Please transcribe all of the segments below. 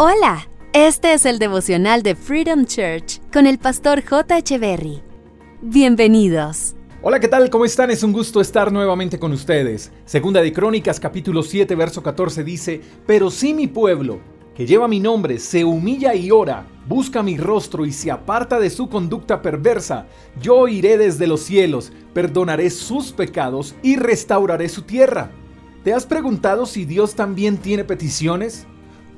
Hola, este es el devocional de Freedom Church con el pastor J. Berry. Bienvenidos. Hola, ¿qué tal? ¿Cómo están? Es un gusto estar nuevamente con ustedes. Segunda de Crónicas, capítulo 7, verso 14 dice, Pero si mi pueblo, que lleva mi nombre, se humilla y ora, busca mi rostro y se aparta de su conducta perversa, yo iré desde los cielos, perdonaré sus pecados y restauraré su tierra. ¿Te has preguntado si Dios también tiene peticiones?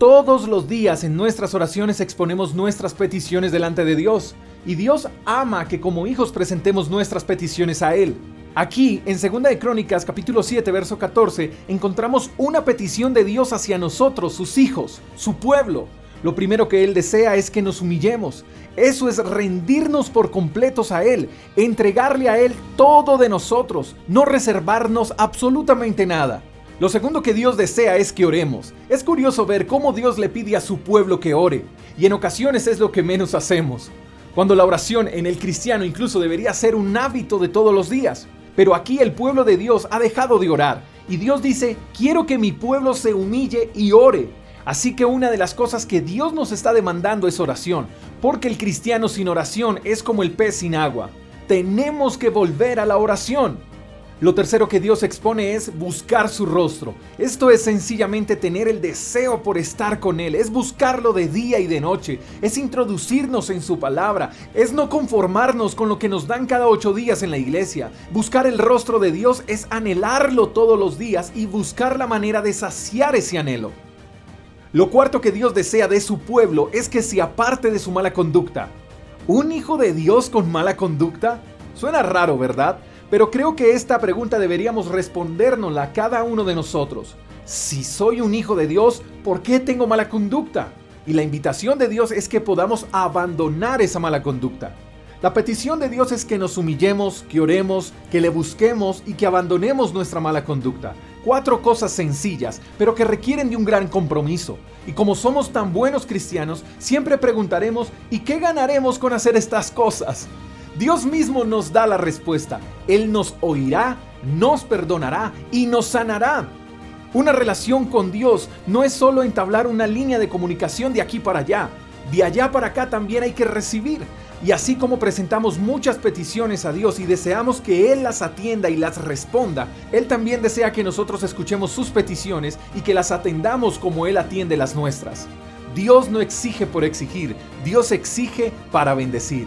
Todos los días en nuestras oraciones exponemos nuestras peticiones delante de Dios y Dios ama que como hijos presentemos nuestras peticiones a Él. Aquí, en 2 de Crónicas, capítulo 7, verso 14, encontramos una petición de Dios hacia nosotros, sus hijos, su pueblo. Lo primero que Él desea es que nos humillemos. Eso es rendirnos por completos a Él, entregarle a Él todo de nosotros, no reservarnos absolutamente nada. Lo segundo que Dios desea es que oremos. Es curioso ver cómo Dios le pide a su pueblo que ore, y en ocasiones es lo que menos hacemos. Cuando la oración en el cristiano incluso debería ser un hábito de todos los días. Pero aquí el pueblo de Dios ha dejado de orar, y Dios dice, quiero que mi pueblo se humille y ore. Así que una de las cosas que Dios nos está demandando es oración, porque el cristiano sin oración es como el pez sin agua. Tenemos que volver a la oración. Lo tercero que Dios expone es buscar su rostro. Esto es sencillamente tener el deseo por estar con Él, es buscarlo de día y de noche, es introducirnos en su palabra, es no conformarnos con lo que nos dan cada ocho días en la iglesia. Buscar el rostro de Dios es anhelarlo todos los días y buscar la manera de saciar ese anhelo. Lo cuarto que Dios desea de su pueblo es que se aparte de su mala conducta. ¿Un hijo de Dios con mala conducta? Suena raro, ¿verdad? Pero creo que esta pregunta deberíamos respondérnosla cada uno de nosotros. Si soy un hijo de Dios, ¿por qué tengo mala conducta? Y la invitación de Dios es que podamos abandonar esa mala conducta. La petición de Dios es que nos humillemos, que oremos, que le busquemos y que abandonemos nuestra mala conducta. Cuatro cosas sencillas, pero que requieren de un gran compromiso. Y como somos tan buenos cristianos, siempre preguntaremos, ¿y qué ganaremos con hacer estas cosas? Dios mismo nos da la respuesta. Él nos oirá, nos perdonará y nos sanará. Una relación con Dios no es solo entablar una línea de comunicación de aquí para allá. De allá para acá también hay que recibir. Y así como presentamos muchas peticiones a Dios y deseamos que Él las atienda y las responda, Él también desea que nosotros escuchemos sus peticiones y que las atendamos como Él atiende las nuestras. Dios no exige por exigir, Dios exige para bendecir.